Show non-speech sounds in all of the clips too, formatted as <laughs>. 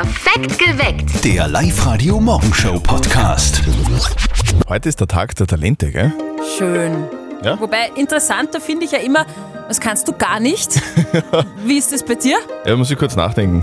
Perfekt geweckt. Der Live-Radio-Morgenshow-Podcast. Heute ist der Tag der Talente, gell? Schön. Ja? Wobei, interessanter finde ich ja immer, was kannst du gar nicht? <laughs> Wie ist das bei dir? Ja, muss ich kurz nachdenken.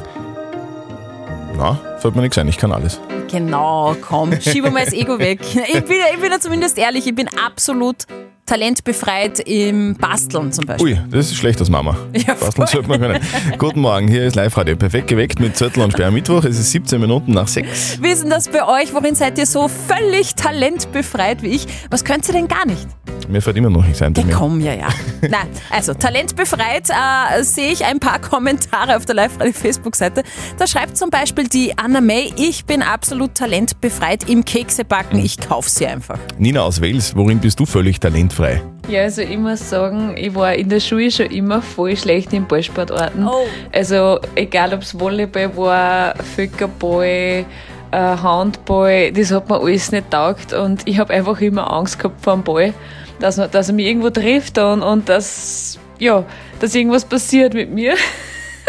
Na, fällt mir nichts ein, ich kann alles. Genau, komm, schiebe mal das Ego weg. Ich bin, ich bin ja zumindest ehrlich, ich bin absolut talentbefreit im Basteln zum Beispiel. Ui, das ist schlecht als Mama. <laughs> Ja, Basteln sollte man können. Guten Morgen, hier ist Live-Radio. Perfekt geweckt mit Zettel und Sperr Mittwoch. Es ist 17 Minuten nach 6. Wie ist denn das bei euch? Worin seid ihr so völlig talentbefreit wie ich? Was könnt ihr denn gar nicht? Mir fällt immer noch nichts ein. Ja, komm, ja, ja. <laughs> Nein, also talentbefreit äh, sehe ich ein paar <laughs> Kommentare auf der Live-Radio-Facebook-Seite. Da schreibt zum Beispiel die Anna May, ich bin absolut talentbefreit im Keksebacken, ich kaufe sie einfach. Nina aus Wales, worin bist du völlig talentfrei? Ja, also ich muss sagen, ich war in der Schule schon immer voll schlecht in Ballsportarten. Oh. Also egal ob es Volleyball war, Völkerball, äh, Handball, das hat mir alles nicht taugt und ich habe einfach immer Angst gehabt vor dem Ball, dass, man, dass er mich irgendwo trifft und, und dass, ja, dass irgendwas passiert mit mir.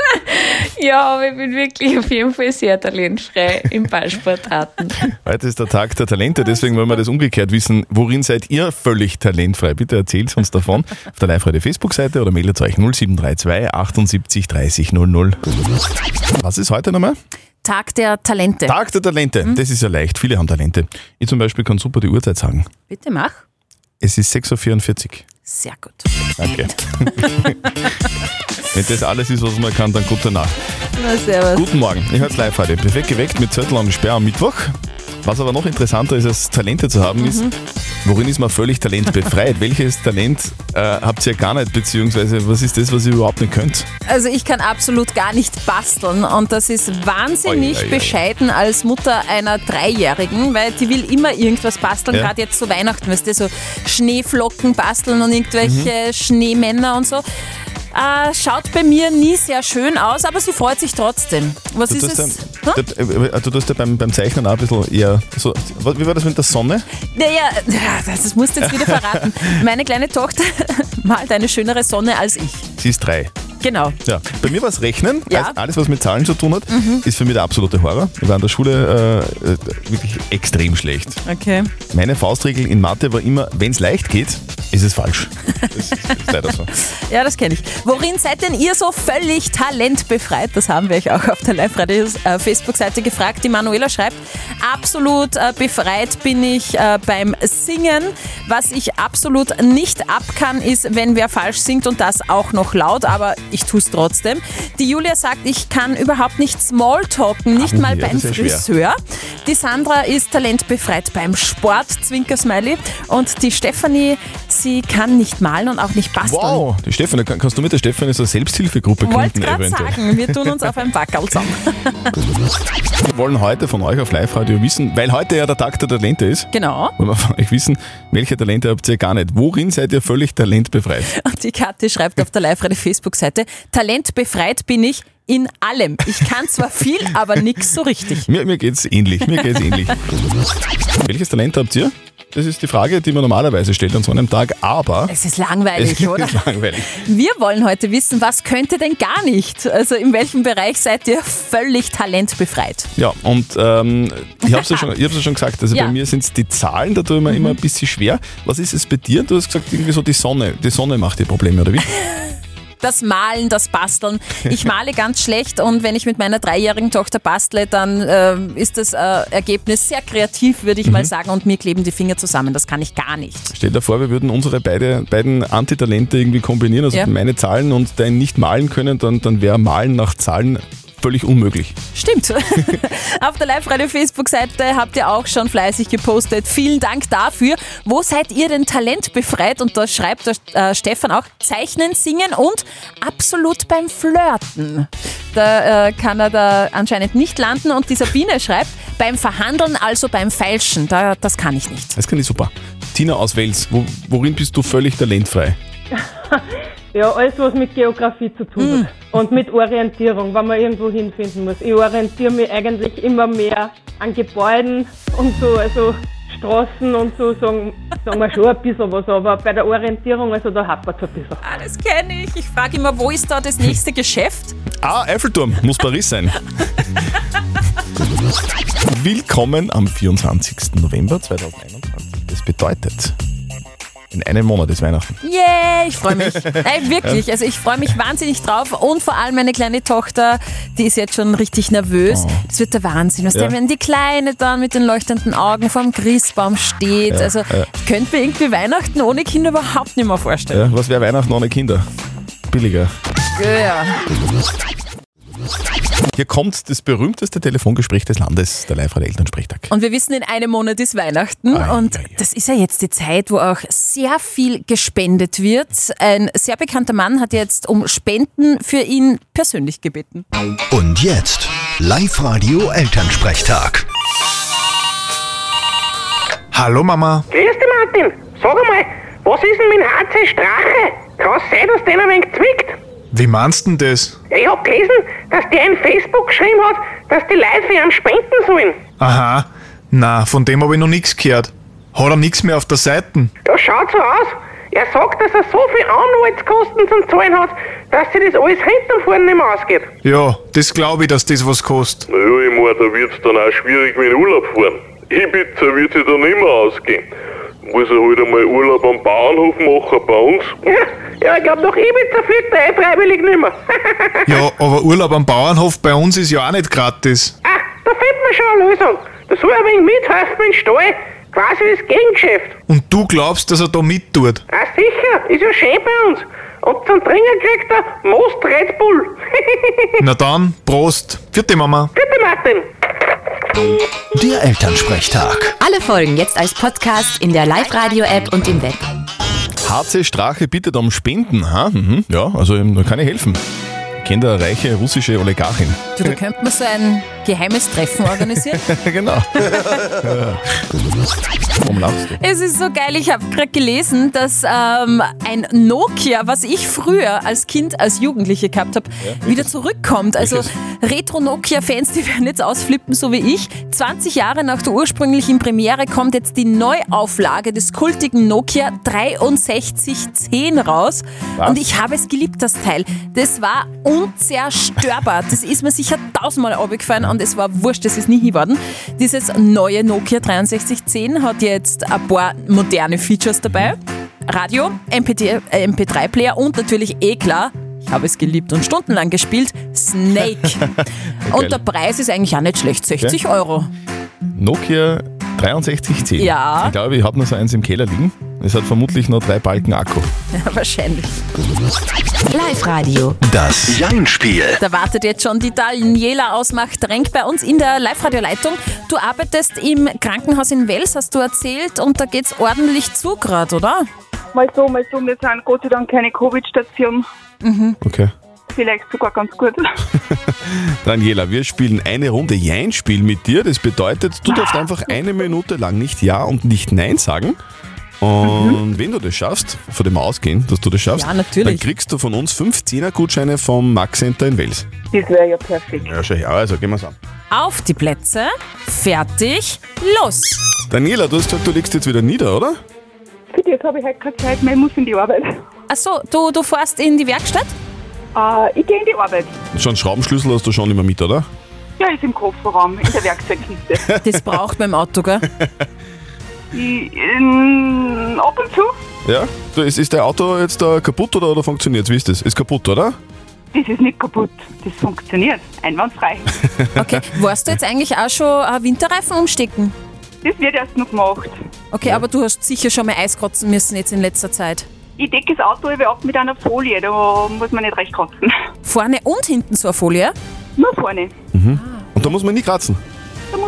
<laughs> ja, aber ich bin wirklich auf jeden Fall sehr talentfrei im Ballsportarten. Heute ist der Tag der Talente, deswegen wollen wir das umgekehrt wissen. Worin seid ihr völlig talentfrei? Bitte erzählt uns davon auf der Live-Radio Facebook-Seite oder meldet euch 0732 78 30 00. Was ist heute nochmal? Tag der Talente. Tag der Talente. Das ist ja leicht. Viele haben Talente. Ich zum Beispiel kann super die Uhrzeit sagen. Bitte mach. Es ist 6.44 Uhr. Sehr gut. Danke. <laughs> Wenn das alles ist, was man kann, dann gute Nacht. Na, servus. Guten Morgen. Ich höre live heute. Perfekt geweckt mit Zettel und Sperr am Mittwoch. Was aber noch interessanter ist, als Talente zu haben, ist, worin ist man völlig talentbefreit? <laughs> Welches Talent äh, habt ihr gar nicht? Beziehungsweise, was ist das, was ihr überhaupt nicht könnt? Also ich kann absolut gar nicht basteln und das ist wahnsinnig Oi, oi, oi. bescheiden als Mutter einer Dreijährigen, weil die will immer irgendwas basteln, Ja. gerade jetzt zu Weihnachten, weißt du, so Schneeflocken basteln und irgendwelche Schneemänner und so. Äh, schaut bei mir nie sehr schön aus, aber sie freut sich trotzdem. Was Du ist es? ja, Hm? du, äh, du tust ja beim, beim Zeichnen auch ein bisschen eher so. Wie war das mit der Sonne? Naja, das musst du jetzt wieder verraten. <laughs> Meine kleine Tochter <laughs> malt eine schönere Sonne als ich. Sie ist drei. Genau. Ja. Bei mir war es Rechnen. Ja. Mhm. Alles, was mit Zahlen zu tun hat, ist für mich der absolute Horror. Ich war in der Schule äh, äh, wirklich extrem schlecht. Okay. Meine Faustregel in Mathe war immer, wenn es leicht geht, ist es falsch. Das ist, leider so. <laughs> Ja, das kenne ich. Worin seid denn ihr so völlig talentbefreit? Das haben wir euch auch auf der Live-Radio-Facebook-Seite gefragt. Die Manuela schreibt, absolut äh, befreit bin ich äh, beim Singen. Was ich absolut nicht ab kann, ist, wenn wer falsch singt und das auch noch laut, aber ich tue es trotzdem. Die Julia sagt, ich kann überhaupt nicht Smalltalken, nicht mal ja, beim schwer. Friseur. Die Sandra ist talentbefreit beim Sport, Zwinker-Smiley. Und die Stefanie, sie kann nicht malen und auch nicht basteln. Wow, die Stefanie, kann- kannst du mit der Stefanie so eine Selbsthilfegruppe Wollte gründen gerade eventuell? sagen, wir tun uns auf ein Backerl zusammen. Wir wollen heute von euch auf Live-Radio wissen, weil heute ja der Tag der Talente ist, Genau. wollen wir von euch wissen, welche Talente habt ihr gar nicht? Worin seid ihr völlig talentbefreit? Und <laughs> die Kathi schreibt auf der Live-Radio-Facebook-Seite, talentbefreit bin ich in allem. Ich kann zwar viel, aber nix so richtig. Mir, mir geht's ähnlich, mir geht's ähnlich. <laughs> Welches Talent habt ihr? Das ist die Frage, die man normalerweise stellt an so einem Tag, aber Es ist langweilig, <laughs> es oder? ist langweilig. Wir wollen heute wissen, was könnt ihr denn gar nicht? Also in welchem Bereich seid ihr völlig talentbefreit? Ja, und ähm, ich habe es ja, schon- ich ja schon gesagt, also <laughs> Ja. bei mir sind es die Zahlen, da tue ich mir immer ein bisschen schwer. Was ist es bei dir? Du hast gesagt, irgendwie so die Sonne. Die Sonne macht dir Probleme, oder wie? <laughs> Das Malen, das Basteln. Ich male ganz schlecht und wenn ich mit meiner dreijährigen Tochter bastle, dann ähm, ist das äh, Ergebnis sehr kreativ, würde ich mal sagen, und mir kleben die Finger zusammen. Das kann ich gar nicht. Stell dir vor, wir würden unsere beide, beiden Antitalente irgendwie kombinieren, also Ja. meine Zahlen und dein nicht malen können, dann, dann wäre Malen nach Zahlen völlig unmöglich. Stimmt. <laughs> Auf der Live-Radio-Facebook-Seite habt ihr auch schon fleißig gepostet. Vielen Dank dafür. Wo seid ihr denn talentbefreit? Und da schreibt der äh, Stefan auch Zeichnen, Singen und absolut beim Flirten. Da äh, kann er da anscheinend nicht landen. Und die Sabine schreibt beim Verhandeln, also beim Feilschen. Da, das kann ich nicht. Das kann ich super. Tina aus Wels, wo, worin bist du völlig talentfrei? <laughs> Ja, alles, was mit Geografie zu tun hat. Und mit Orientierung, wenn man irgendwo hinfinden muss. Ich orientiere mich eigentlich immer mehr an Gebäuden und so, also Straßen und so, sagen, sagen wir schon ein bisschen was, aber bei der Orientierung, also da hapert es ein bisschen. Ah, das kenne ich. Ich frage immer, wo ist da das nächste Geschäft? Ah, Eiffelturm, muss Paris sein. <laughs> Willkommen am 24. November 2021. Das bedeutet, in einem Monat ist Weihnachten. Yeah, ich freue mich. Ey, wirklich. Also ich freue mich wahnsinnig drauf. Und vor allem meine kleine Tochter, die ist jetzt schon richtig nervös. Oh. Das wird der Wahnsinn. Was Ja. der, wenn die Kleine dann mit den leuchtenden Augen vorm Christbaum steht. also ich könnte mir irgendwie Weihnachten ohne Kinder überhaupt nicht mehr vorstellen. Ja, was wäre Weihnachten ohne Kinder? Billiger. Ja. Hier kommt das berühmteste Telefongespräch des Landes, der Live-Radio-Elternsprechtag. Und wir wissen, in einem Monat ist Weihnachten Ei, und ei, ei. das ist ja jetzt die Zeit, wo auch sehr viel gespendet wird. Ein sehr bekannter Mann hat jetzt um Spenden für ihn persönlich gebeten. Und jetzt Live-Radio Elternsprechtag. Hallo Mama. Grüß dich, Martin. Sag einmal, was ist denn mit dem HC Strache? Kann es sein, dass der ein wenig zwickt? Wie meinst denn das? Ja, ich hab gelesen, dass der in Facebook geschrieben hat, dass die Leute für ihn spenden sollen. Aha. Na, von dem habe ich noch nichts gehört. Hat er nichts mehr auf der Seite? Das schaut so aus. Er sagt, dass er so viel Anwaltskosten zum Zahlen hat, dass sich das alles hinten vorne nicht mehr ausgeht. Ja, das glaube ich, dass das was kostet. Naja, ich meine, da wird's dann auch schwierig mit dem Urlaub fahren. Ibiza wird sich dann nicht mehr ausgehen. Muss er halt einmal Urlaub am Bauernhof machen bei uns. Ja, ja ich glaube, nach Ibiza fliegt er eh freiwillig nicht mehr. <laughs> Ja, aber Urlaub am Bauernhof bei uns ist ja auch nicht gratis. ah, da findet man schon eine Lösung. Da soll er ein wenig mithelfen im Stall. Quasi das Gegengeschäft. Und du glaubst, dass er da mittut? Ah, sicher, ist ja schön bei uns. Und zum Trinken kriegt er Most Red Bull. <laughs> Na dann, Prost. Vierte Mama. Bitte, Martin. Der Elternsprechtag. Alle Folgen jetzt als Podcast in der Live-Radio-App und im Web. HC Strache bittet um Spenden. Ha? Mhm. Ja, also da kann ich helfen. Ich kenne eine reiche russische Oligarchin. Du, da könnte man so ein geheimes Treffen organisieren. <laughs> genau. Warum lachst du? Es ist so geil, ich habe gerade gelesen, dass ähm, ein Nokia, was ich früher als Kind, als Jugendliche gehabt habe, wieder zurückkommt. Also? Retro-Nokia-Fans, die werden jetzt ausflippen, so wie ich. 20 Jahre nach der ursprünglichen Premiere kommt jetzt die Neuauflage des kultigen Nokia 6310 raus. Was? Und ich habe es geliebt, das Teil. Das war unzerstörbar. Das ist mir sicher tausendmal runtergefallen und es war wurscht, das ist nie geworden. Dieses neue Nokia 6310 hat jetzt ein paar moderne Features dabei. Radio, MP3 äh, MP3-Player und natürlich eh klar, ich habe es geliebt und stundenlang gespielt, Snake. <laughs> und der Preis ist eigentlich auch nicht schlecht, 60 Euro. Nokia 6310. Ja. Ich glaube, ich habe noch so eins im Keller liegen. Es hat vermutlich noch drei Balken Akku. Ja, wahrscheinlich. Live-Radio. Das Jein-Spiel. Da wartet jetzt schon die Daniela aus Machtrenk bei uns in der Live-Radio-Leitung. Du arbeitest im Krankenhaus in Wels, hast du erzählt, und da geht's ordentlich zu gerade, oder? Mal so, mal so. Wir sind Gott sei Dank keine Covid-Station. Okay. Vielleicht sogar ganz gut. <laughs> Daniela, wir spielen eine Runde Jein-Spiel mit dir. Das bedeutet, du darfst einfach eine Minute lang nicht Ja und nicht Nein sagen. Und wenn du das schaffst, von dem ausgehen, dass du das schaffst, Ja, dann kriegst du von uns 5 Gutscheine vom Max Center in Wels. Das wäre ja perfekt. Ja, schau her, also gehen wir's an. Auf die Plätze, fertig, los! Daniela, du hast gesagt, du legst jetzt wieder nieder, oder? Für das habe ich heute keine Zeit mehr. Ich muss in die Arbeit. Achso, du, du fährst in die Werkstatt? Äh, ich gehe in die Arbeit. Schon Schraubenschlüssel hast du schon immer mit, oder? Ja, ist im Kofferraum, in der Werkzeugkiste. Das braucht man im Auto, gell? <laughs> ich, ähm, ab und zu. Ja? Du, ist, ist dein Auto jetzt da kaputt oder, oder funktioniert Wie ist das? Ist kaputt, oder? Das ist nicht kaputt. Das funktioniert. Einwandfrei. <laughs> Okay, warst du jetzt eigentlich auch schon äh, Winterreifen umstecken? Das wird erst noch gemacht. Okay, aber du hast sicher schon mal Eis kratzen müssen jetzt in letzter Zeit. Ich decke das Auto über ab mit einer Folie, da muss man nicht recht kotzen. Vorne und hinten so eine Folie? Nur vorne. Und da muss man nie kratzen.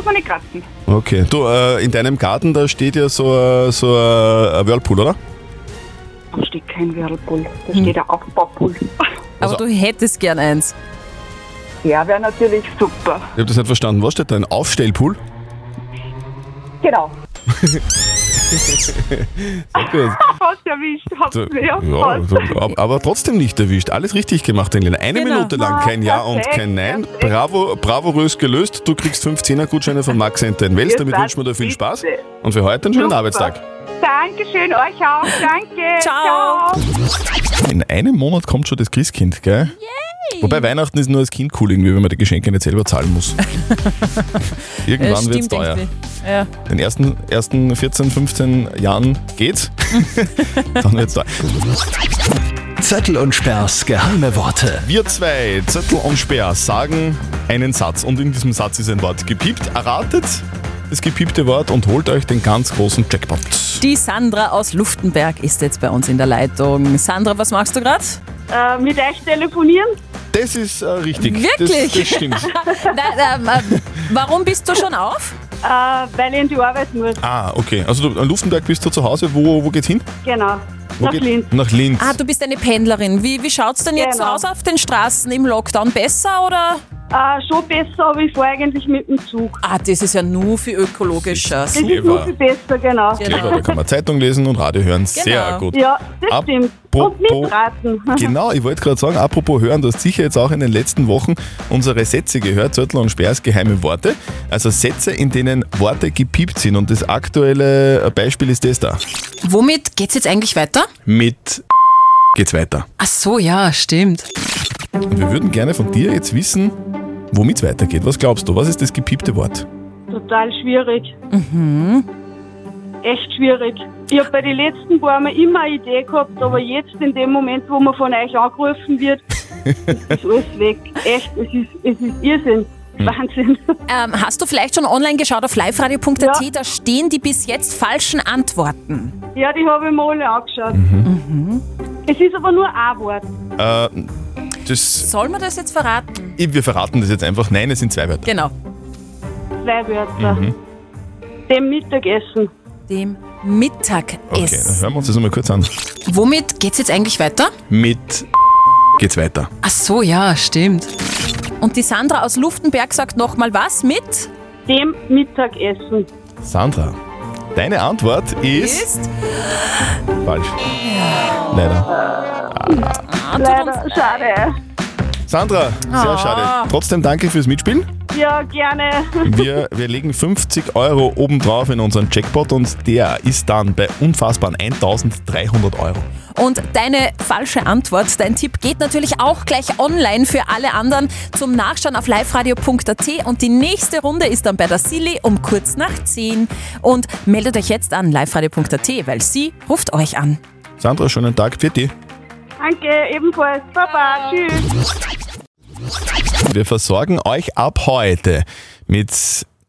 Muss man nicht kratzen. Okay. Du, äh, in deinem Garten, da steht ja so, äh, so äh, ein Whirlpool, oder? Da steht kein Whirlpool, da steht ein Aufbaupool. Also- Aber du hättest gern eins. Ja, wäre natürlich super. Ich habe das nicht verstanden. Was steht da? Ein Aufstellpool? Genau. <laughs> Sehr gut. <laughs> Fast erwischt. Hab's ja, ja, fast ab- aber trotzdem nicht erwischt. Alles richtig gemacht, Daniela. Eine Genau. Minute lang kein Ja und kein Nein. perfekt. Bravo, bravourös gelöst. Du kriegst 15er Gutscheine vom Max Center in Wels. Damit wünschen wir dir viel Spaß. Und für heute einen schönen Super. Arbeitstag. Dankeschön, euch auch. Danke. Ciao. In einem Monat kommt schon das Christkind, gell? Wobei Weihnachten ist nur als Kind cool irgendwie, wenn man die Geschenke nicht selber zahlen muss. <laughs> Irgendwann wird es teuer. Ja. Den ersten, ersten 14, 15 Jahren geht's. <laughs> Dann wird's teuer. Zettel und Sperrs geheime Worte. Wir zwei, Zettel und Speer, sagen einen Satz und in diesem Satz ist ein Wort gepiept. Erratet das gepiepte Wort und holt euch den ganz großen Jackpot. Die Sandra aus Luftenberg ist jetzt bei uns in der Leitung. Sandra, was machst du gerade? Äh, mit euch telefonieren? Das ist äh, richtig. Wirklich? Das, das stimmt. Nein, ähm, äh, warum bist du schon auf? Äh, weil ich in die Arbeit muss. Ah, okay. Also du, an Luftenberg bist du zu Hause. Wo, wo geht's hin? Genau. Wo Nach geht- Linz. Nach Linz. Ah, du bist eine Pendlerin. Wie, wie schaut's denn jetzt Genau. aus auf den Straßen im Lockdown? Besser oder? Äh, schon besser, aber ich fahre eigentlich mit dem Zug. Ah, das ist ja nur viel ökologischer. Das ist Clever. nur viel besser, genau. Clever, da kann man Zeitung lesen und Radio hören. Sehr Genau. gut. Ja, das stimmt. Und mitraten. <laughs> Genau, ich wollte gerade sagen, apropos hören, du hast sicher jetzt auch in den letzten Wochen unsere Sätze gehört, Zörtl und Sperrs geheime Worte. Also Sätze, in denen Worte gepiept sind. Und das aktuelle Beispiel ist das da. Womit geht's jetzt eigentlich weiter? Mit geht's weiter. Ach so, ja, stimmt. Und wir würden gerne von dir jetzt wissen, womit es weitergeht. Was glaubst du? Was ist das gepiepte Wort? Total schwierig. Echt schwierig. Ich habe bei den letzten paar Mal immer eine Idee gehabt, aber jetzt in dem Moment, wo man von euch angerufen wird, <laughs> ist alles weg. Echt, es ist, es ist Irrsinn. Wahnsinn. Ähm, hast du vielleicht schon online geschaut auf liveradio.at? Ja. Da stehen die bis jetzt falschen Antworten. Ja, die habe ich mir alle angeschaut. Es ist aber nur ein Wort. Äh, das, Soll man das jetzt verraten? wir verraten das jetzt einfach. Nein, es sind zwei Wörter. Genau. Zwei Wörter. Dem Mittagessen. Dem Okay, dann Mittagessen. hören wir uns das nochmal kurz an. Womit geht's jetzt eigentlich weiter? Mit geht's weiter. Ach so, ja, stimmt. Und die Sandra aus Luftenberg sagt nochmal was mit? Dem Mittagessen. Sandra, deine Antwort ist, Ist? falsch. Leider. Ah, Leider, schade. Sandra, sehr Ah. schade. Trotzdem danke fürs Mitspielen. Ja, gerne. <laughs> Wir, wir legen 50 Euro obendrauf in unseren Jackpot und der ist dann bei unfassbaren 1300 Euro. Und deine falsche Antwort, dein Tipp geht natürlich auch gleich online für alle anderen zum Nachschauen auf liveradio.at und die nächste Runde ist dann bei der Silly um kurz nach 10. Und meldet euch jetzt an liveradio.at, weil sie ruft euch an. Sandra, schönen Tag für dich. Danke, ebenfalls. Baba, tschüss. Wir versorgen euch ab heute mit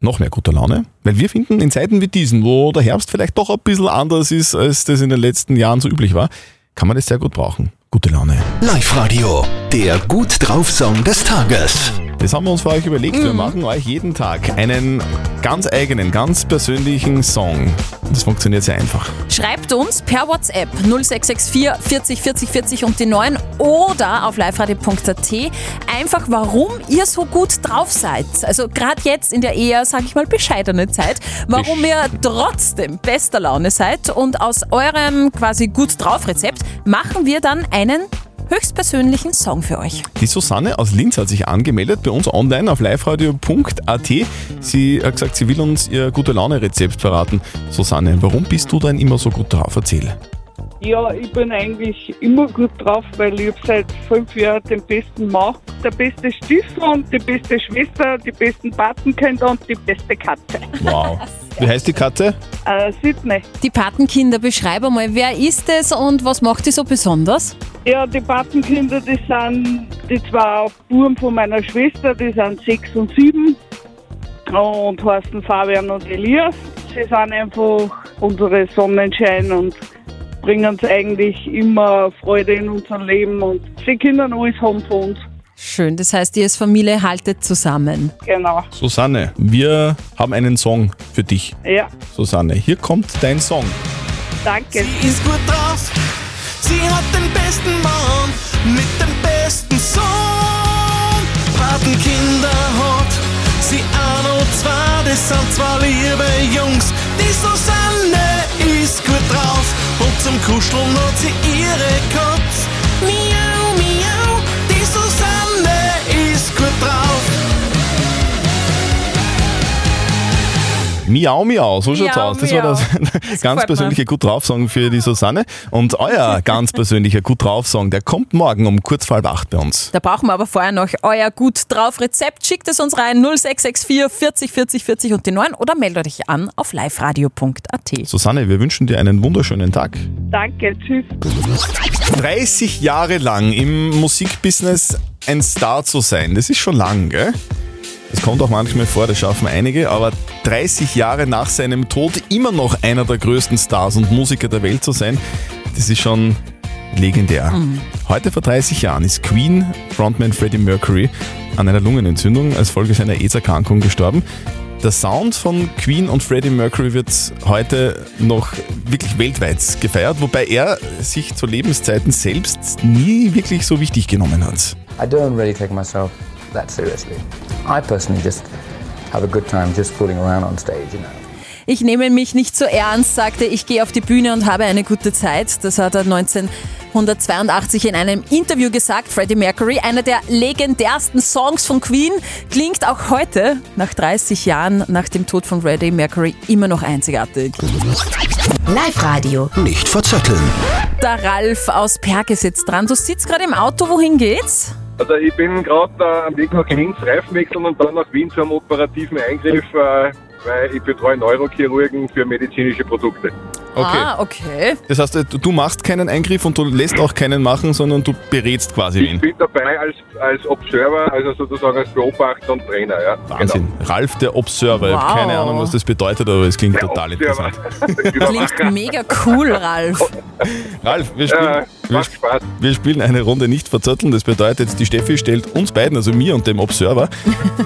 noch mehr guter Laune, weil wir finden, in Zeiten wie diesen, wo der Herbst vielleicht doch ein bisschen anders ist, als das in den letzten Jahren so üblich war, kann man das sehr gut brauchen. Gute Laune. Live-Radio, der gut drauf Song des Tages. Das haben wir uns für euch überlegt. Wir machen euch jeden Tag einen ganz eigenen, ganz persönlichen Song. Das funktioniert sehr einfach. Schreibt uns per WhatsApp 0664 40 40 40 und die 9 oder auf liveradio.at einfach, warum ihr so gut drauf seid. Also gerade jetzt in der eher, sag ich mal, bescheidene Zeit, warum ihr trotzdem bester Laune seid und aus eurem quasi gut drauf Rezept machen wir dann einen höchstpersönlichen Song für euch. Die Susanne aus Linz hat sich angemeldet bei uns online auf liveradio.at. Sie hat gesagt, sie will uns ihr gute Laune-Rezept verraten. Susanne, warum bist du denn immer so gut drauf? Erzähl. Ja, ich bin eigentlich immer gut drauf, weil ich seit fünf Jahren den besten Mann, der beste Stiefel und die beste Schwester, die besten Patenkinder und die beste Katze. Wow. Wie heißt die Katze? Äh, Sydney. Die Patenkinder, beschreib einmal, wer ist es und was macht die so besonders? Ja, die Patenkinder, die sind die zwei Buben von meiner Schwester, die sind sechs und sieben und heißen Fabian und Elias. Sie sind einfach unsere Sonnenschein und bringen uns eigentlich immer Freude in unser Leben und sie können alles haben von uns. Schön, das heißt, ihr als Familie haltet zusammen. Genau. Susanne, wir haben einen Song für dich. Ja, Susanne, hier kommt dein Song. danke. Sie ist gut drauf, sie hat den besten Mann mit dem besten Sohn. Patenkinder hat sie auch noch zwei, das sind zwei liebe Jungs. Die Susanne ist gut drauf und zum Kuscheln hat sie ihre Katz. Miau, miau, so schaut's Miau, aus. Das miau. war das Das <laughs> ganz persönliche Gut drauf Song für die Susanne. Und euer <laughs> ganz persönlicher Gut drauf Song, der kommt morgen um kurz vor halb acht bei uns. Da brauchen wir aber vorher noch euer gut drauf Rezept. Schickt es uns rein 0664 40 40 40 und die 9 oder meldet euch an auf liveradio.at. Susanne, wir wünschen dir einen wunderschönen Tag. Danke, tschüss. 30 Jahre lang im Musikbusiness ein Star zu sein, das ist schon lang, gell? Das kommt auch manchmal vor, das schaffen einige, aber 30 Jahre nach seinem Tod immer noch einer der größten Stars und Musiker der Welt zu sein, das ist schon legendär. Heute vor 30 Jahren ist Queen Frontman Freddie Mercury an einer Lungenentzündung als Folge seiner AIDS-Erkrankung gestorben. Der Sound von Queen und Freddie Mercury wird heute noch wirklich weltweit gefeiert, wobei er sich zu Lebenszeiten selbst nie wirklich so wichtig genommen hat. I don't really take myself that seriously. I personally just have a good time just fooling around on stage, you know. Ich nehme mich nicht so ernst, sagte, ich gehe auf die Bühne und habe eine gute Zeit. Das hat er 1982 in einem Interview gesagt. Freddie Mercury, einer der legendärsten Songs von Queen, klingt auch heute, nach 30 Jahren nach dem Tod von Freddie Mercury, immer noch einzigartig. Live-Radio. Nicht verzetteln. Der Ralf aus Perke sitzt dran. Du sitzt gerade im Auto, wohin geht's? Also ich bin gerade äh, am Weg nach Linz Reifen wechseln und dann nach Wien zu einem operativen Eingriff, äh, weil ich betreue Neurochirurgen für medizinische Produkte. Okay. Ah, okay. Das heißt, du- machst keinen Eingriff und du lässt auch keinen machen, sondern du berätst quasi Ich wen. bin dabei als, als Observer, also sozusagen als Beobachter und Trainer. Ja. Wahnsinn. Ralf der Observer. Ich habe Wow. keine Ahnung, was das bedeutet, aber es klingt total Observer. interessant. <laughs> Klingt mega cool, Ralf. Ralf, wir spielen, wir, macht Spaß. wir spielen eine Runde nicht verzötteln. Das bedeutet, die Steffi stellt uns beiden, also mir und dem Observer,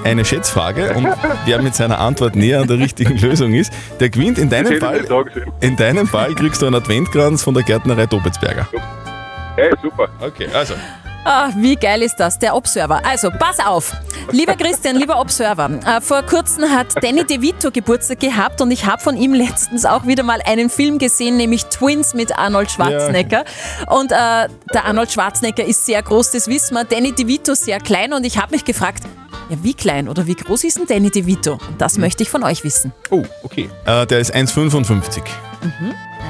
eine Schätzfrage und wer mit seiner Antwort näher an der richtigen <laughs> Lösung ist, der gewinnt. In deinem Fall, in deinem Fall kriegst du einen Adventkranz von der Gärtnerei Dobitzberger. Hey, super. Okay, also. Ah, wie geil ist das, der Observer. Also, pass auf. Lieber Christian, lieber Observer, äh, vor kurzem hat Danny DeVito Geburtstag gehabt und ich habe von ihm letztens auch wieder mal einen Film gesehen, nämlich Twins mit Arnold Schwarzenegger. Und äh, der Arnold Schwarzenegger ist sehr groß, das wissen wir. Danny DeVito sehr klein und ich habe mich gefragt, ja, wie klein oder wie groß ist denn Danny DeVito? Und das möchte ich von euch wissen. Oh, okay. Äh, der ist 1,55.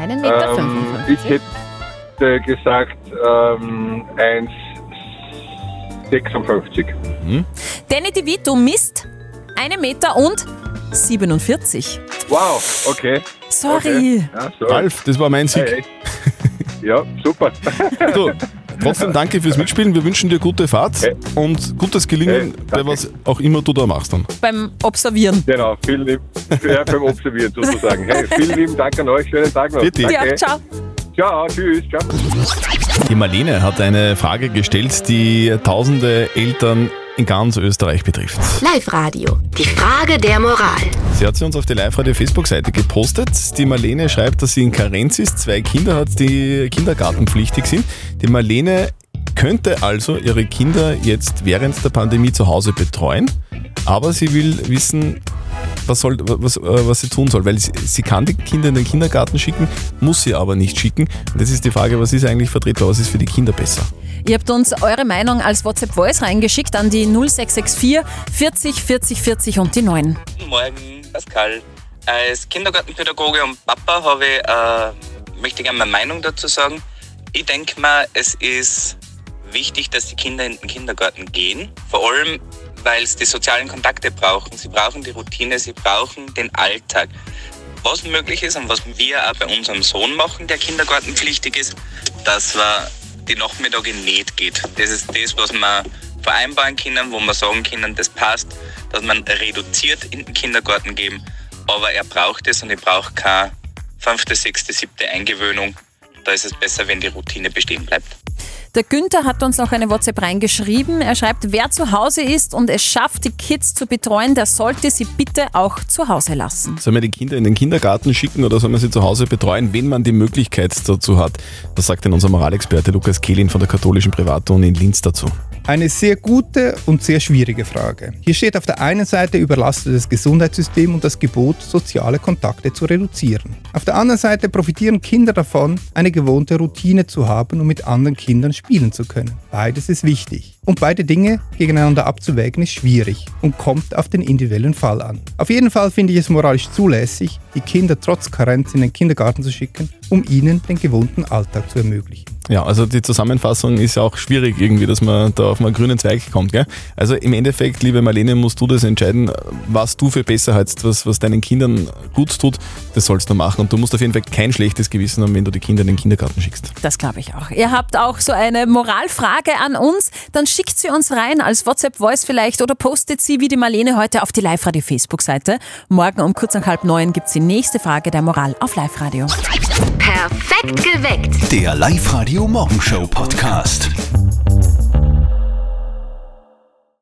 Einen Meter. Ähm, ich hätte gesagt ähm, 1,56. Danny DeVito misst 1 Meter und 47. Wow, okay. Sorry. Okay. Ja, sorry. Ralf, das war mein Sieg. Hey, ja, super. <laughs> So, trotzdem danke fürs Mitspielen. Wir wünschen dir gute Fahrt und gutes Gelingen Hey, bei was auch immer du da machst dann. Beim Observieren. Genau, vielen lieben, ja, beim Observieren sozusagen. Hey, vielen lieben Dank an euch, schönen Tag noch. Bitte. Ja, Danke. ciao. Ciao, tschüss, ciao. Die Marlene hat eine Frage gestellt, die tausende Eltern in ganz Österreich betrifft. Live-Radio. Die Frage der Moral. Sie hat sie uns auf die Live-Radio-Facebook-Seite gepostet. Die Marlene schreibt, dass sie in Karenz ist, zwei Kinder hat, die kindergartenpflichtig sind. Die Marlene könnte also ihre Kinder jetzt während der Pandemie zu Hause betreuen, aber sie will wissen, was, soll, was, äh, was sie tun soll, weil sie, sie kann die Kinder in den Kindergarten schicken, muss sie aber nicht schicken. Und das ist die Frage, was ist eigentlich vertretbar, was ist für die Kinder besser? Ihr habt uns eure Meinung als WhatsApp-Voice reingeschickt an die 0664 40 40 40 und die 9. Guten Morgen, Pascal. Als Kindergartenpädagoge und Papa habe ich, äh, möchte ich gerne meine Meinung dazu sagen. Ich denke mal, es ist wichtig, dass die Kinder in den Kindergarten gehen. Vor allem, weil sie die sozialen Kontakte brauchen. Sie brauchen die Routine, sie brauchen den Alltag. Was möglich ist und was wir auch bei unserem Sohn machen, der kindergartenpflichtig ist, dass wir die Nachmittage nicht geht. Das ist das, was wir vereinbaren können, wo wir sagen können, das passt, dass man reduziert in den Kindergarten geben, aber er braucht es und ich brauche keine fünfte, sechste, siebte Eingewöhnung. Da ist es besser, wenn die Routine bestehen bleibt. Der Günther hat uns noch eine WhatsApp reingeschrieben. Er schreibt, wer zu Hause ist und es schafft, die Kids zu betreuen, der sollte sie bitte auch zu Hause lassen. Soll man die Kinder in den Kindergarten schicken oder soll man sie zu Hause betreuen, wenn man die Möglichkeit dazu hat? Was sagt denn unser Moralexperte Lukas Kehlin von der katholischen Privatuni in Linz dazu? Eine sehr gute und sehr schwierige Frage. Hier steht auf der einen Seite überlastetes Gesundheitssystem und das Gebot, soziale Kontakte zu reduzieren. Auf der anderen Seite profitieren Kinder davon, eine gewohnte Routine zu haben und mit anderen Kindern spielen spielen zu können. Beides ist wichtig. Und beide Dinge gegeneinander abzuwägen ist schwierig und kommt auf den individuellen Fall an. Auf jeden Fall finde ich es moralisch zulässig, die Kinder trotz Karenz in den Kindergarten zu schicken, um ihnen den gewohnten Alltag zu ermöglichen. Ja, also die Zusammenfassung ist ja auch schwierig irgendwie, dass man da auf einen grünen Zweig kommt. Gell? Also im Endeffekt, liebe Marlene, musst du das entscheiden, was du für besser hältst, was, was deinen Kindern gut tut, das sollst du machen. Und du musst auf jeden Fall kein schlechtes Gewissen haben, wenn du die Kinder in den Kindergarten schickst. Das glaube ich auch. Ihr habt auch so eine Moralfrage an uns, dann schickt sie uns rein als WhatsApp-Voice vielleicht oder postet sie wie die Marlene heute auf die Live-Radio-Facebook-Seite. Morgen um kurz nach halb neun gibt es die nächste Frage der Moral auf Live-Radio. Perfekt geweckt. Der Live-Radio Radio Morgenshow Podcast.